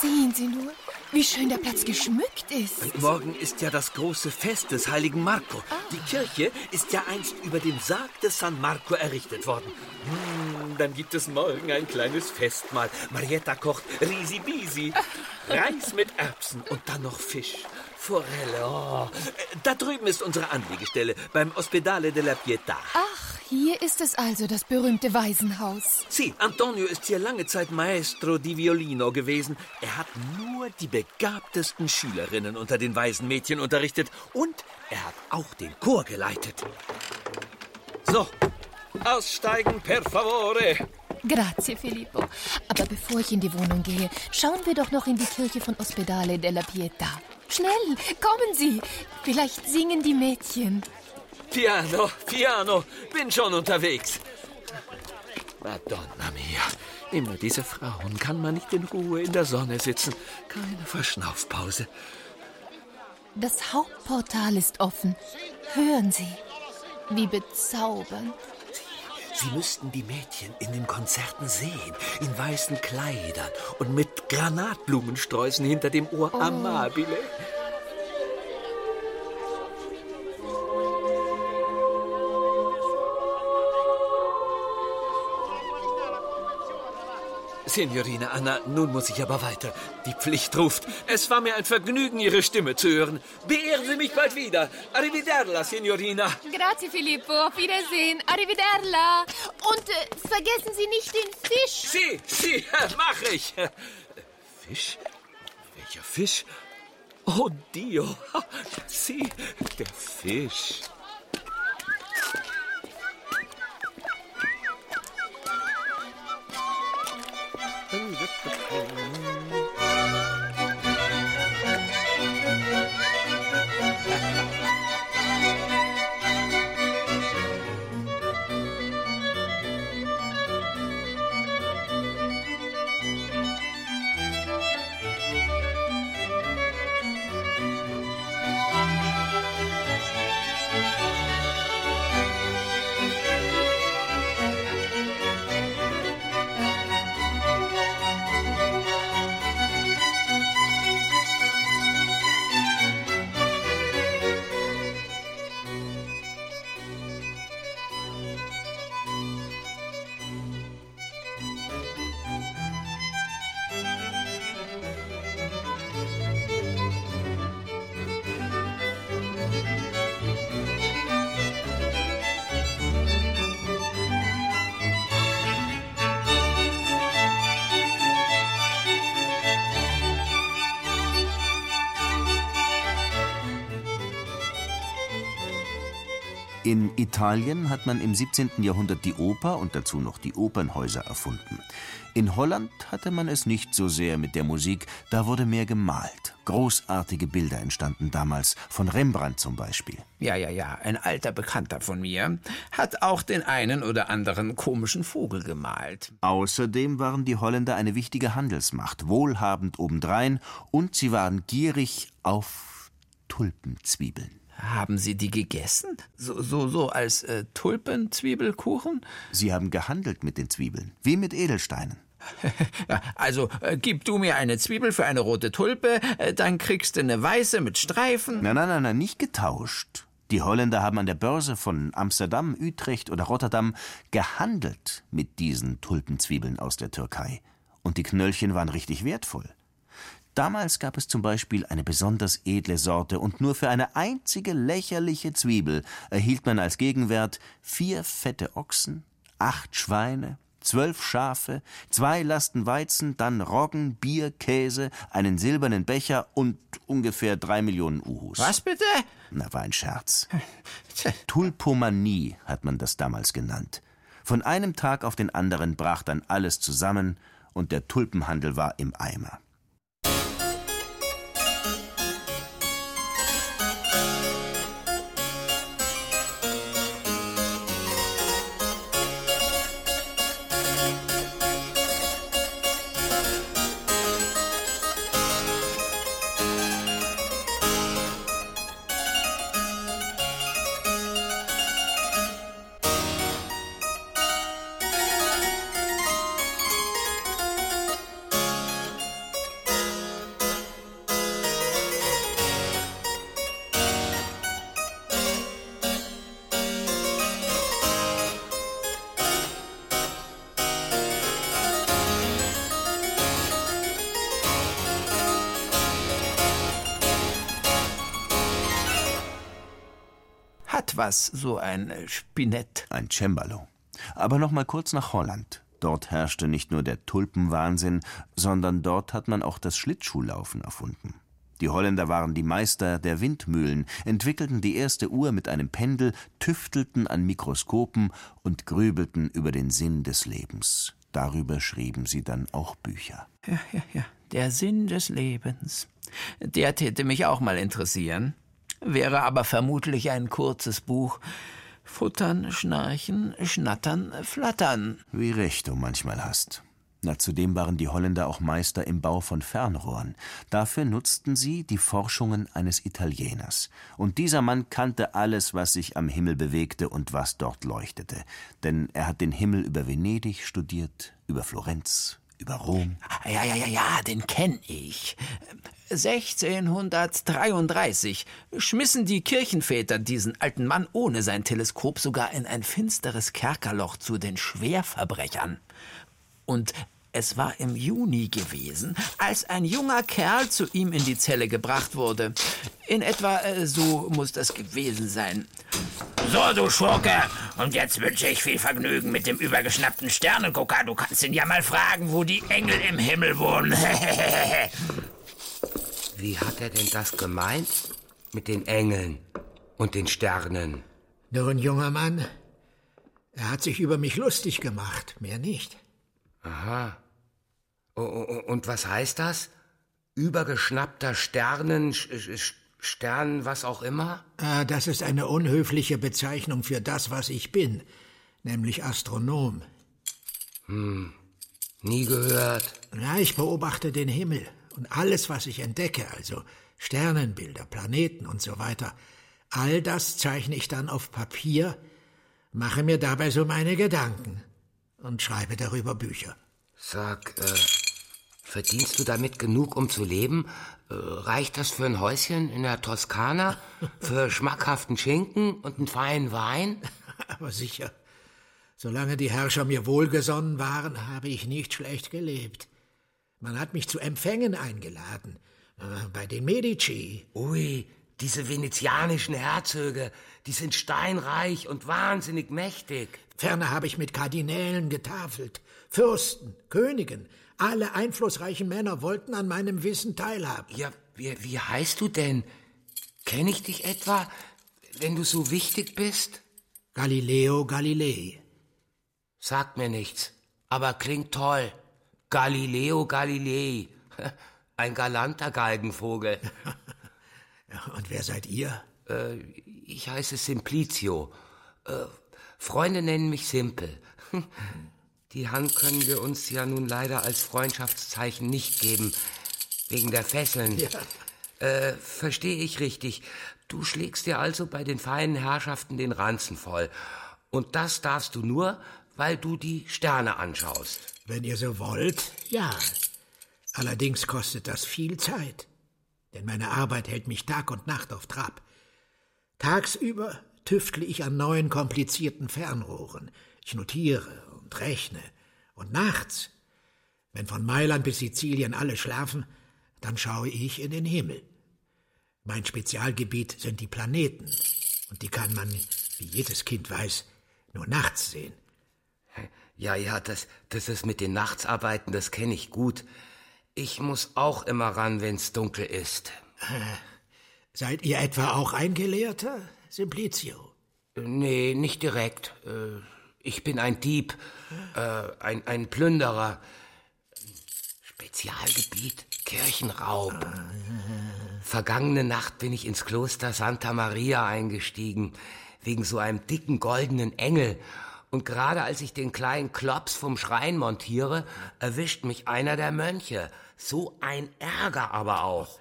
[SPEAKER 15] Sehen Sie nur, wie schön der Platz geschmückt ist.
[SPEAKER 12] Morgen ist ja das große Fest des heiligen Marco. Die Kirche ist ja einst über dem Sarg des San Marco errichtet worden. Hm, dann gibt es morgen ein kleines Festmahl. Marietta kocht Risi Bisi. Reis mit Erbsen und dann noch Fisch. Forelle. Oh. Da drüben ist unsere Anlegestelle beim Ospedale della Pietà.
[SPEAKER 15] Ach, hier ist es also, das berühmte Waisenhaus.
[SPEAKER 12] Sie, Antonio ist hier lange Zeit Maestro di Violino gewesen. Er hat nur die begabtesten Schülerinnen unter den Waisenmädchen unterrichtet und er hat auch den Chor geleitet. So, aussteigen per favore.
[SPEAKER 15] Grazie, Filippo. Aber bevor ich in die Wohnung gehe, schauen wir doch noch in die Kirche von Ospedale della Pietà. Schnell, kommen Sie. Vielleicht singen die Mädchen.
[SPEAKER 12] Piano, piano, bin schon unterwegs. Madonna mia, immer diese Frauen. Kann man nicht in Ruhe in der Sonne sitzen? Keine Verschnaufpause.
[SPEAKER 15] Das Hauptportal ist offen. Hören Sie, wie bezaubernd.
[SPEAKER 12] Sie müssten die Mädchen in den Konzerten sehen, in weißen Kleidern und mit Granatblumensträußen hinter dem Ohr
[SPEAKER 15] Oh.
[SPEAKER 12] amabile. Signorina Anna, nun muss ich aber weiter. Die Pflicht ruft. Es war mir ein Vergnügen, Ihre Stimme zu hören. Beehren Sie mich bald wieder. Arrivederla, Signorina.
[SPEAKER 15] Grazie, Filippo. Auf Wiedersehen. Arrivederla. Und äh, vergessen Sie nicht den Fisch.
[SPEAKER 12] Sie, Sie, mach ich. Fisch? Welcher Fisch? Oh, Dio. Sie, der Fisch.
[SPEAKER 5] In Italien hat man im 17. Jahrhundert die Oper und dazu noch die Opernhäuser erfunden. In Holland hatte man es nicht so sehr mit der Musik, da wurde mehr gemalt. Großartige Bilder entstanden damals, von Rembrandt zum Beispiel.
[SPEAKER 4] Ja, ja, ja, ein alter Bekannter von mir hat auch den einen oder anderen komischen Vogel gemalt.
[SPEAKER 5] Außerdem waren die Holländer eine wichtige Handelsmacht, wohlhabend obendrein, und sie waren gierig auf Tulpenzwiebeln.
[SPEAKER 4] Haben Sie die gegessen? So, so, so als äh, Tulpenzwiebelkuchen?
[SPEAKER 5] Sie haben gehandelt mit den Zwiebeln, wie mit Edelsteinen.
[SPEAKER 4] Also, äh, gib du mir eine Zwiebel für eine rote Tulpe, äh, dann kriegst du eine weiße mit Streifen.
[SPEAKER 5] Nein, nein, nein, nein, nicht getauscht. Die Holländer haben an der Börse von Amsterdam, Utrecht oder Rotterdam gehandelt mit diesen Tulpenzwiebeln aus der Türkei. Und die Knöllchen waren richtig wertvoll. Damals gab es zum Beispiel eine besonders edle Sorte und nur für eine einzige lächerliche Zwiebel erhielt man als Gegenwert vier fette Ochsen, acht Schweine, zwölf Schafe, zwei Lasten Weizen, dann Roggen, Bier, Käse, einen silbernen Becher und ungefähr drei Millionen Uhus.
[SPEAKER 4] Was bitte?
[SPEAKER 5] Na, war ein Scherz. Tulpomanie hat man das damals genannt. Von einem Tag auf den anderen brach dann alles zusammen und der Tulpenhandel war im Eimer.
[SPEAKER 4] So ein äh, Spinett.
[SPEAKER 5] Ein Cembalo. Aber noch mal kurz nach Holland. Dort herrschte nicht nur der Tulpenwahnsinn, sondern dort hat man auch das Schlittschuhlaufen erfunden. Die Holländer waren die Meister der Windmühlen, entwickelten die erste Uhr mit einem Pendel, tüftelten an Mikroskopen und grübelten über den Sinn des Lebens. Darüber schrieben sie dann auch Bücher.
[SPEAKER 4] Ja, ja, ja. Der Sinn des Lebens. Der täte mich auch mal interessieren. Wäre aber vermutlich ein kurzes Buch. Futtern, schnarchen, schnattern, flattern.
[SPEAKER 5] Wie recht du manchmal hast. Na, zudem waren die Holländer auch Meister im Bau von Fernrohren. Dafür nutzten sie die Forschungen eines Italieners. Und dieser Mann kannte alles, was sich am Himmel bewegte und was dort leuchtete. Denn er hat den Himmel über Venedig studiert, über Florenz, über Rom.
[SPEAKER 4] Ja, ja, ja, ja, den kenn ich. 1633 schmissen die Kirchenväter diesen alten Mann ohne sein Teleskop sogar in ein finsteres Kerkerloch zu den Schwerverbrechern. Und es war im Juni gewesen, als ein junger Kerl zu ihm in die Zelle gebracht wurde. In etwa äh, so muss das gewesen sein.
[SPEAKER 16] So, du Schurke, und jetzt wünsche ich viel Vergnügen mit dem übergeschnappten Sternengucker. Du kannst ihn ja mal fragen, wo die Engel im Himmel wohnen.
[SPEAKER 11] Wie hat er denn das gemeint? Mit den Engeln und den Sternen?
[SPEAKER 17] Nun, junger Mann, er hat sich über mich lustig gemacht, mehr nicht.
[SPEAKER 11] Aha. Und was heißt das? Übergeschnappter Sternen, Stern, was auch immer?
[SPEAKER 17] Ah, das ist eine unhöfliche Bezeichnung für das, was ich bin, nämlich Astronom.
[SPEAKER 11] Hm, nie gehört.
[SPEAKER 17] Ja, ich beobachte den Himmel und alles, was ich entdecke, also Sternenbilder, Planeten und so weiter, all das zeichne ich dann auf Papier, mache mir dabei so meine Gedanken und schreibe darüber Bücher.
[SPEAKER 11] Sag, äh, verdienst du damit genug, um zu leben? Äh, reicht das für ein Häuschen in der Toskana? Für schmackhaften Schinken und einen feinen Wein?
[SPEAKER 17] Aber sicher. Solange die Herrscher mir wohlgesonnen waren, habe ich nicht schlecht gelebt. Man hat mich zu Empfängen eingeladen. Äh, bei den Medici.
[SPEAKER 11] Ui, diese venezianischen Herzöge, die sind steinreich und wahnsinnig mächtig.
[SPEAKER 17] Ferner habe ich mit Kardinälen getafelt, Fürsten, Königen. Alle einflussreichen Männer wollten an meinem Wissen teilhaben.
[SPEAKER 11] Ja, wie, wie heißt du denn? Kenne ich dich etwa, wenn du so wichtig bist?
[SPEAKER 17] Galileo Galilei.
[SPEAKER 11] Sagt mir nichts, aber klingt toll. Galileo Galilei. Ein galanter Galgenvogel.
[SPEAKER 17] Und wer seid ihr?
[SPEAKER 11] Äh, ich heiße Simplicio. Äh, Freunde nennen mich Simpel. Die Hand können wir uns ja nun leider als Freundschaftszeichen nicht geben, wegen der Fesseln. Ja. Äh, verstehe ich richtig. Du schlägst dir also bei den feinen Herrschaften den Ranzen voll. Und das darfst du nur, weil du die Sterne anschaust.
[SPEAKER 17] Wenn ihr so wollt, ja. Allerdings kostet das viel Zeit. Denn meine Arbeit hält mich Tag und Nacht auf Trab. Tagsüber tüftle ich an neuen komplizierten Fernrohren. Ich notiere und rechne. Und nachts, wenn von Mailand bis Sizilien alle schlafen, dann schaue ich in den Himmel. Mein Spezialgebiet sind die Planeten. Und die kann man, wie jedes Kind weiß, nur nachts sehen.
[SPEAKER 11] Ja, ja, das, das ist mit den Nachtsarbeiten, das kenne ich gut. Ich muss auch immer ran, wenn's dunkel ist.
[SPEAKER 17] Äh, seid ihr etwa auch ein Gelehrter, Simplicio?
[SPEAKER 11] Nee, nicht direkt. Äh, ich bin ein Dieb, äh, ein, ein Plünderer. Spezialgebiet Kirchenraub. Vergangene Nacht bin ich ins Kloster Santa Maria eingestiegen, wegen so einem dicken goldenen Engel. Und gerade als ich den kleinen Klops vom Schrein montiere, erwischt mich einer der Mönche. So ein Ärger aber auch.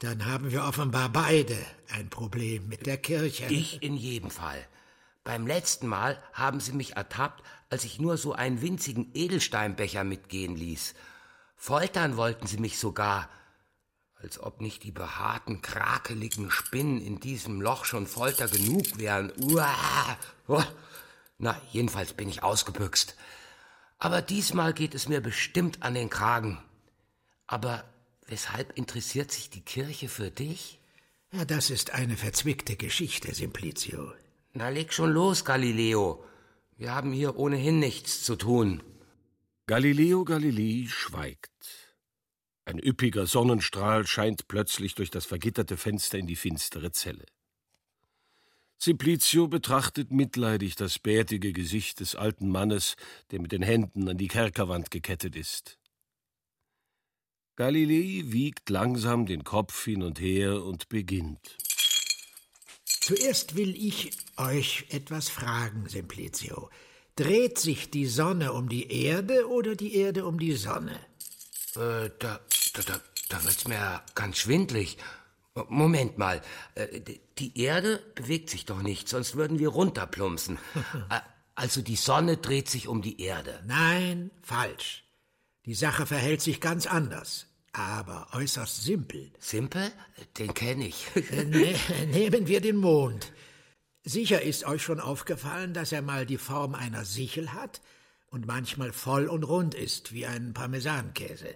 [SPEAKER 17] Dann haben wir offenbar beide ein Problem mit der Kirche.
[SPEAKER 11] Ich in jedem Fall. Beim letzten Mal haben sie mich ertappt, als ich nur so einen winzigen Edelsteinbecher mitgehen ließ. Foltern wollten sie mich sogar, als ob nicht die behaarten, krakeligen Spinnen in diesem Loch schon Folter genug wären. Uah! Na, jedenfalls bin ich ausgebüxt. Aber diesmal geht es mir bestimmt an den Kragen. Aber weshalb interessiert sich die Kirche für dich?
[SPEAKER 17] Ja, das ist eine verzwickte Geschichte, Simplicio.
[SPEAKER 11] Na, leg schon los, Galileo. Wir haben hier ohnehin nichts zu tun.
[SPEAKER 9] Galileo Galilei schweigt. Ein üppiger Sonnenstrahl scheint plötzlich durch das vergitterte Fenster in die finstere Zelle. Simplicio betrachtet mitleidig das bärtige Gesicht des alten Mannes, der mit den Händen an die Kerkerwand gekettet ist. Galilei wiegt langsam den Kopf hin und her und beginnt.
[SPEAKER 17] Zuerst will ich euch etwas fragen, Simplicio. Dreht sich die Sonne um die Erde oder die Erde um die Sonne?
[SPEAKER 11] Äh, da, da, da, da wird's mir ganz schwindlig. Moment mal. Äh, die Erde bewegt sich doch nicht, sonst würden wir runterplumpsen. Äh, also die Sonne dreht sich um die Erde.
[SPEAKER 17] Nein, falsch. Die Sache verhält sich ganz anders, aber äußerst simpel.
[SPEAKER 11] Simpel? Den kenne ich.
[SPEAKER 17] ne nehmen wir den Mond. Sicher ist euch schon aufgefallen, dass er mal die Form einer Sichel hat und manchmal voll und rund ist, wie ein Parmesankäse.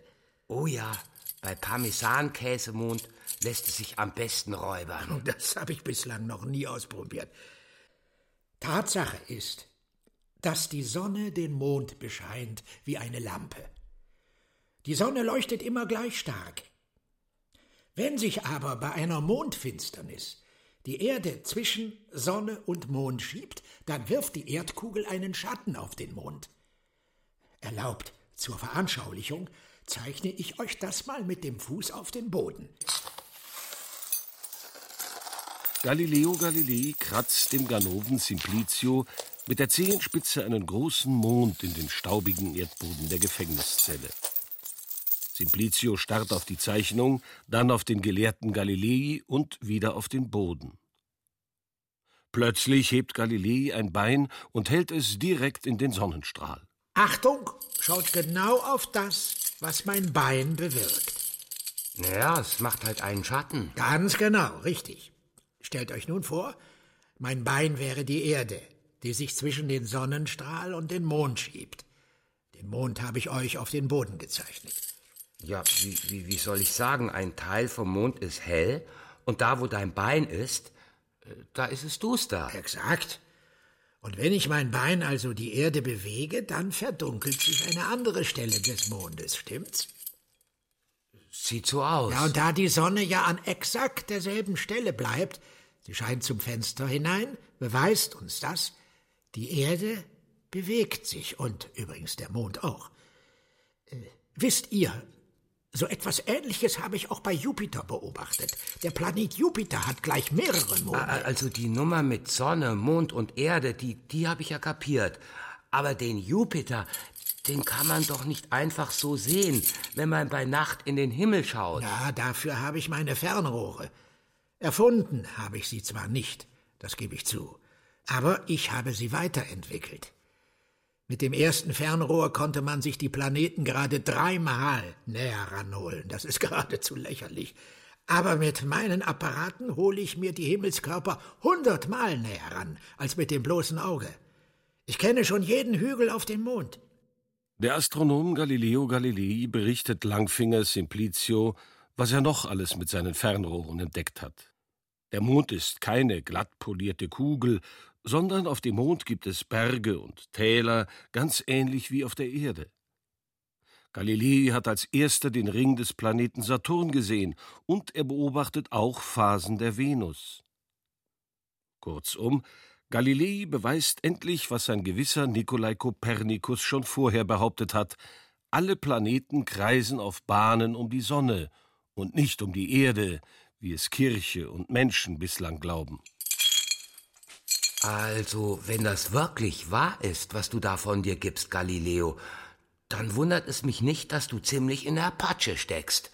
[SPEAKER 11] Oh ja, bei Parmesankäsemond lässt es sich am besten räubern.
[SPEAKER 17] Das habe ich bislang noch nie ausprobiert. Tatsache ist, dass die Sonne den Mond bescheint wie eine Lampe. Die Sonne leuchtet immer gleich stark. Wenn sich aber bei einer Mondfinsternis die Erde zwischen Sonne und Mond schiebt, dann wirft die Erdkugel einen Schatten auf den Mond. Erlaubt zur Veranschaulichung zeichne ich euch das mal mit dem Fuß auf den Boden.
[SPEAKER 9] Galileo Galilei kratzt dem Ganoven Simplicio mit der Zehenspitze einen großen Mond in den staubigen Erdboden der Gefängniszelle. Simplicio starrt auf die Zeichnung, dann auf den Gelehrten Galilei und wieder auf den Boden. Plötzlich hebt Galilei ein Bein und hält es direkt in den Sonnenstrahl.
[SPEAKER 17] Achtung, schaut genau auf das, was mein Bein bewirkt.
[SPEAKER 11] Naja, es macht halt einen Schatten.
[SPEAKER 17] Ganz genau, richtig. Stellt euch nun vor, mein Bein wäre die Erde, die sich zwischen den Sonnenstrahl und den Mond schiebt. Den Mond habe ich euch auf den Boden gezeichnet.
[SPEAKER 11] Ja, wie, wie, wie soll ich sagen, ein Teil vom Mond ist hell und da, wo dein Bein ist, äh, da ist es duster.
[SPEAKER 17] Exakt. Und wenn ich mein Bein also die Erde bewege, dann verdunkelt sich eine andere Stelle des Mondes, stimmt's?
[SPEAKER 11] Sieht so aus.
[SPEAKER 17] Ja, und da die Sonne ja an exakt derselben Stelle bleibt, sie scheint zum Fenster hinein, beweist uns das, die Erde bewegt sich und übrigens der Mond auch. Äh, wisst ihr, so etwas Ähnliches habe ich auch bei Jupiter beobachtet. Der Planet Jupiter hat gleich mehrere Monde.
[SPEAKER 11] Also die Nummer mit Sonne, Mond und Erde, die, die habe ich ja kapiert. Aber den Jupiter, den kann man doch nicht einfach so sehen, wenn man bei Nacht in den Himmel schaut.
[SPEAKER 17] Ja, dafür habe ich meine Fernrohre. Erfunden habe ich sie zwar nicht, das gebe ich zu, aber ich habe sie weiterentwickelt. Mit dem ersten Fernrohr konnte man sich die Planeten gerade dreimal näher ranholen. Das ist geradezu lächerlich. Aber mit meinen Apparaten hole ich mir die Himmelskörper hundertmal näher ran als mit dem bloßen Auge. Ich kenne schon jeden Hügel auf dem Mond.
[SPEAKER 9] Der Astronom Galileo Galilei berichtet Langfinger Simplicio, was er noch alles mit seinen Fernrohren entdeckt hat. Der Mond ist keine glatt polierte Kugel, sondern auf dem Mond gibt es Berge und Täler, ganz ähnlich wie auf der Erde. Galilei hat als erster den Ring des Planeten Saturn gesehen und er beobachtet auch Phasen der Venus. Kurzum, Galilei beweist endlich, was ein gewisser Nikolai Kopernikus schon vorher behauptet hat: alle Planeten kreisen auf Bahnen um die Sonne und nicht um die Erde, wie es Kirche und Menschen bislang glauben.
[SPEAKER 11] Also, wenn das wirklich wahr ist, was du da von dir gibst, Galileo, dann wundert es mich nicht, dass du ziemlich in der Patsche steckst.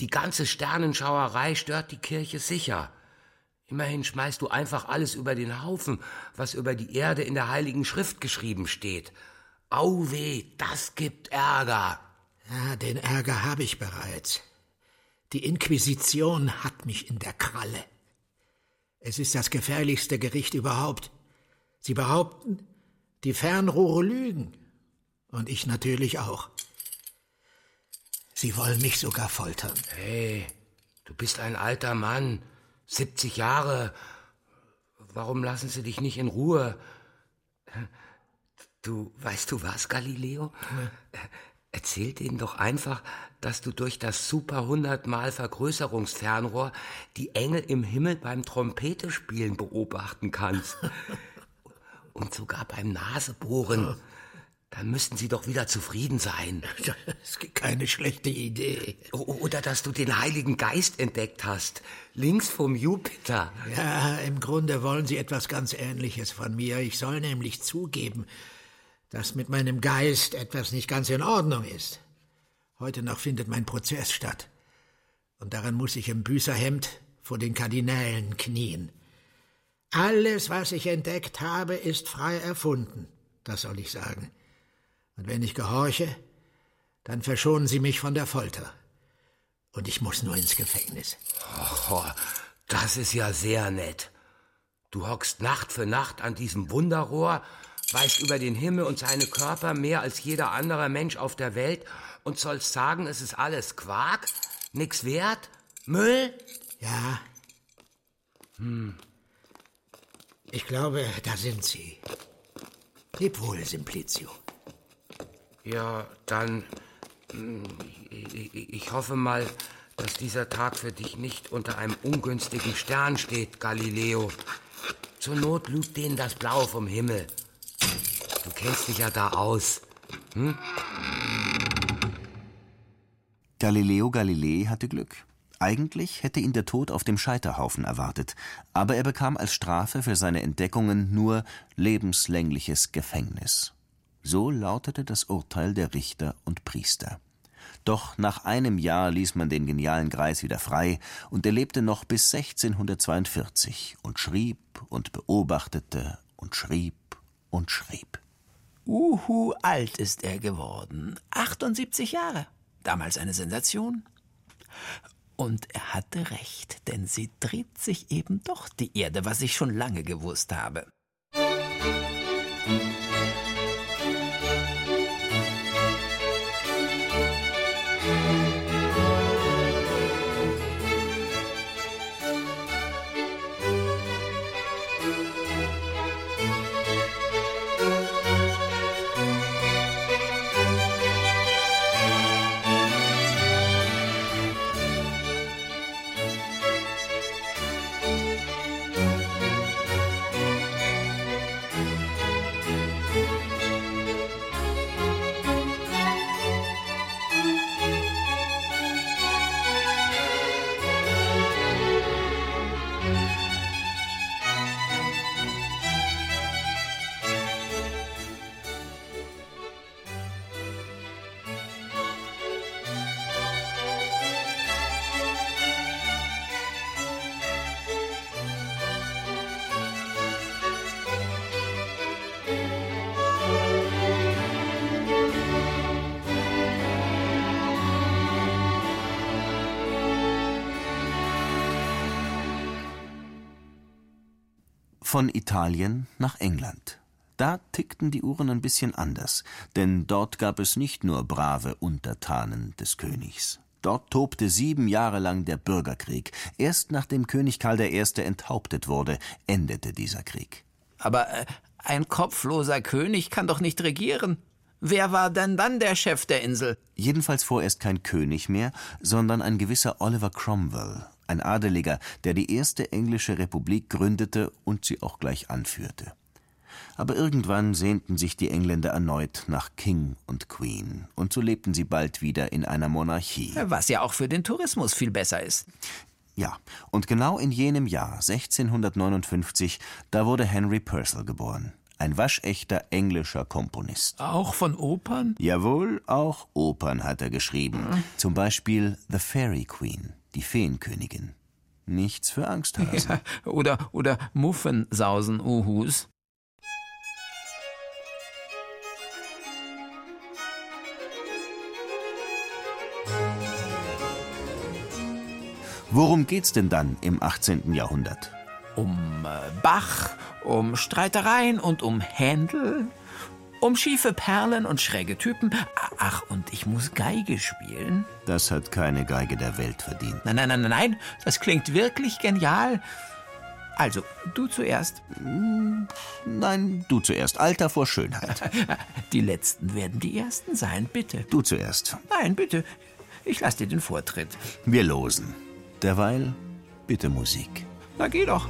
[SPEAKER 11] Die ganze Sternenschauerei stört die Kirche sicher. Immerhin schmeißt du einfach alles über den Haufen, was über die Erde in der Heiligen Schrift geschrieben steht. Au weh, das gibt Ärger.
[SPEAKER 17] Ja, den Ärger habe ich bereits. Die Inquisition hat mich in der Kralle. Es ist das gefährlichste Gericht überhaupt. Sie behaupten, die Fernrohre lügen. Und ich natürlich auch. Sie wollen mich sogar foltern.
[SPEAKER 11] Hey, du bist ein alter Mann. 70 Jahre. Warum lassen sie dich nicht in Ruhe? Du, weißt du was, Galileo? Erzähl denen doch einfach, dass du durch das super hundertmal Vergrößerungsfernrohr die Engel im Himmel beim Trompetespielen beobachten kannst. Und sogar beim Nasebohren. Dann müssten sie doch wieder zufrieden sein.
[SPEAKER 17] Das ist keine schlechte Idee.
[SPEAKER 11] Oder dass du den Heiligen Geist entdeckt hast, links vom Jupiter.
[SPEAKER 17] Ja, im Grunde wollen sie etwas ganz Ähnliches von mir. Ich soll nämlich zugeben, dass mit meinem Geist etwas nicht ganz in Ordnung ist. Heute noch findet mein Prozess statt. Und daran muss ich im Büßerhemd vor den Kardinälen knien. Alles, was ich entdeckt habe, ist frei erfunden, das soll ich sagen. Und wenn ich gehorche, dann verschonen Sie mich von der Folter. Und ich muss nur ins Gefängnis.
[SPEAKER 11] Oh, das ist ja sehr nett. Du hockst Nacht für Nacht an diesem Wunderrohr, weißt über den Himmel und seine Körper mehr als jeder andere Mensch auf der Welt und sollst sagen, es ist alles Quark, nix wert, Müll?
[SPEAKER 17] Ja. Hm. Ich glaube, da sind Sie. Leb wohl, Simplicio.
[SPEAKER 11] Ja, dann. Ich hoffe mal, dass dieser Tag für dich nicht unter einem ungünstigen Stern steht, Galileo. Zur Not lügt denen das Blau vom Himmel. Du kennst dich ja da aus. Hm?
[SPEAKER 5] Galileo Galilei hatte Glück. Eigentlich hätte ihn der Tod auf dem Scheiterhaufen erwartet, aber er bekam als Strafe für seine Entdeckungen nur lebenslängliches Gefängnis. So lautete das Urteil der Richter und Priester. Doch nach einem Jahr ließ man den genialen Greis wieder frei und er lebte noch bis 1642 und schrieb und beobachtete und schrieb und schrieb.
[SPEAKER 4] Uhu, alt ist er geworden. 78 Jahre. Damals eine Sensation. Und er hatte recht, denn sie dreht sich eben doch die Erde, was ich schon lange gewusst habe.
[SPEAKER 5] Von Italien nach England. Da tickten die Uhren ein bisschen anders, denn dort gab es nicht nur brave Untertanen des Königs. Dort tobte sieben Jahre lang der Bürgerkrieg. Erst nachdem König Karl I. enthauptet wurde, endete dieser Krieg.
[SPEAKER 4] Aber äh, ein kopfloser König kann doch nicht regieren. Wer war denn dann der Chef der Insel?
[SPEAKER 5] Jedenfalls vorerst kein König mehr, sondern ein gewisser Oliver Cromwell, ein Adeliger, der die erste englische Republik gründete und sie auch gleich anführte. Aber irgendwann sehnten sich die Engländer erneut nach King und Queen, und so lebten sie bald wieder in einer Monarchie.
[SPEAKER 4] Was ja auch für den Tourismus viel besser ist.
[SPEAKER 5] Ja, und genau in jenem Jahr, 1659, da wurde Henry Purcell geboren. Ein waschechter englischer Komponist.
[SPEAKER 4] Auch von Opern?
[SPEAKER 5] Jawohl, auch Opern hat er geschrieben. Zum Beispiel The Fairy Queen, die Feenkönigin. Nichts für Angsthasen.
[SPEAKER 4] Ja, oder, oder Muffensausen, Uhus.
[SPEAKER 5] Worum geht's denn dann im 18. Jahrhundert?
[SPEAKER 4] Um äh, Bach, um Streitereien und um Händel, um schiefe Perlen und schräge Typen. Ach, und ich muss Geige spielen.
[SPEAKER 5] Das hat keine Geige der Welt verdient.
[SPEAKER 4] Nein, nein, nein, nein, das klingt wirklich genial. Also, du zuerst.
[SPEAKER 5] Hm, nein, du zuerst. Alter vor Schönheit.
[SPEAKER 4] Die Letzten werden die Ersten sein, bitte.
[SPEAKER 5] Du zuerst.
[SPEAKER 4] Nein, bitte. Ich lass dir den Vortritt.
[SPEAKER 5] Wir losen. Derweil bitte Musik.
[SPEAKER 4] Na geh doch.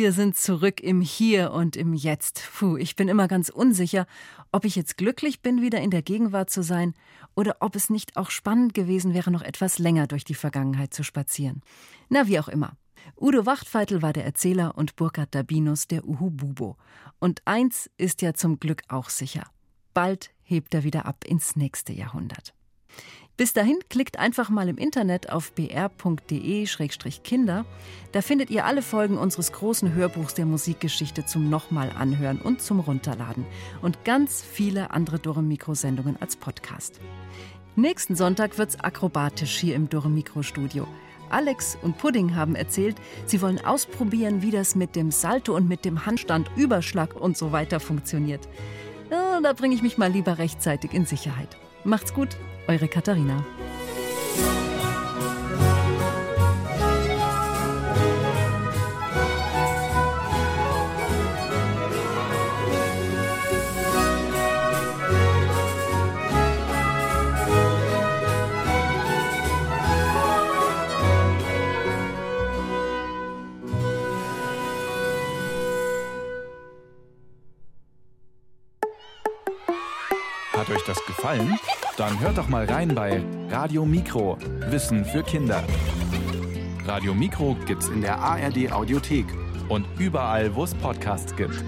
[SPEAKER 2] Wir sind zurück im Hier und im Jetzt. Puh, ich bin immer ganz unsicher, ob ich jetzt glücklich bin, wieder in der Gegenwart zu sein, oder ob es nicht auch spannend gewesen wäre, noch etwas länger durch die Vergangenheit zu spazieren. Na, wie auch immer. Udo Wachtfeitel war der Erzähler und Burkhard Dabinus der Uhu Bubo. Und eins ist ja zum Glück auch sicher. Bald hebt er wieder ab ins nächste Jahrhundert. Bis dahin klickt einfach mal im Internet auf br.de-kinder. Da findet ihr alle Folgen unseres großen Hörbuchs der Musikgeschichte zum nochmal anhören und zum Runterladen und ganz viele andere Dore Mikro Sendungen als Podcast. Nächsten Sonntag wird's akrobatisch hier im Dore Mikro Studio. Alex und Pudding haben erzählt, sie wollen ausprobieren, wie das mit dem Salto und mit dem Handstand, Überschlag und so weiter funktioniert. Da bringe ich mich mal lieber rechtzeitig in Sicherheit. Macht's gut, eure Katharina.
[SPEAKER 18] Gefallen? Dann hört doch mal rein bei Radio Mikro, Wissen für Kinder. Radio Mikro gibt's in der ARD Audiothek und überall, wo es Podcasts gibt.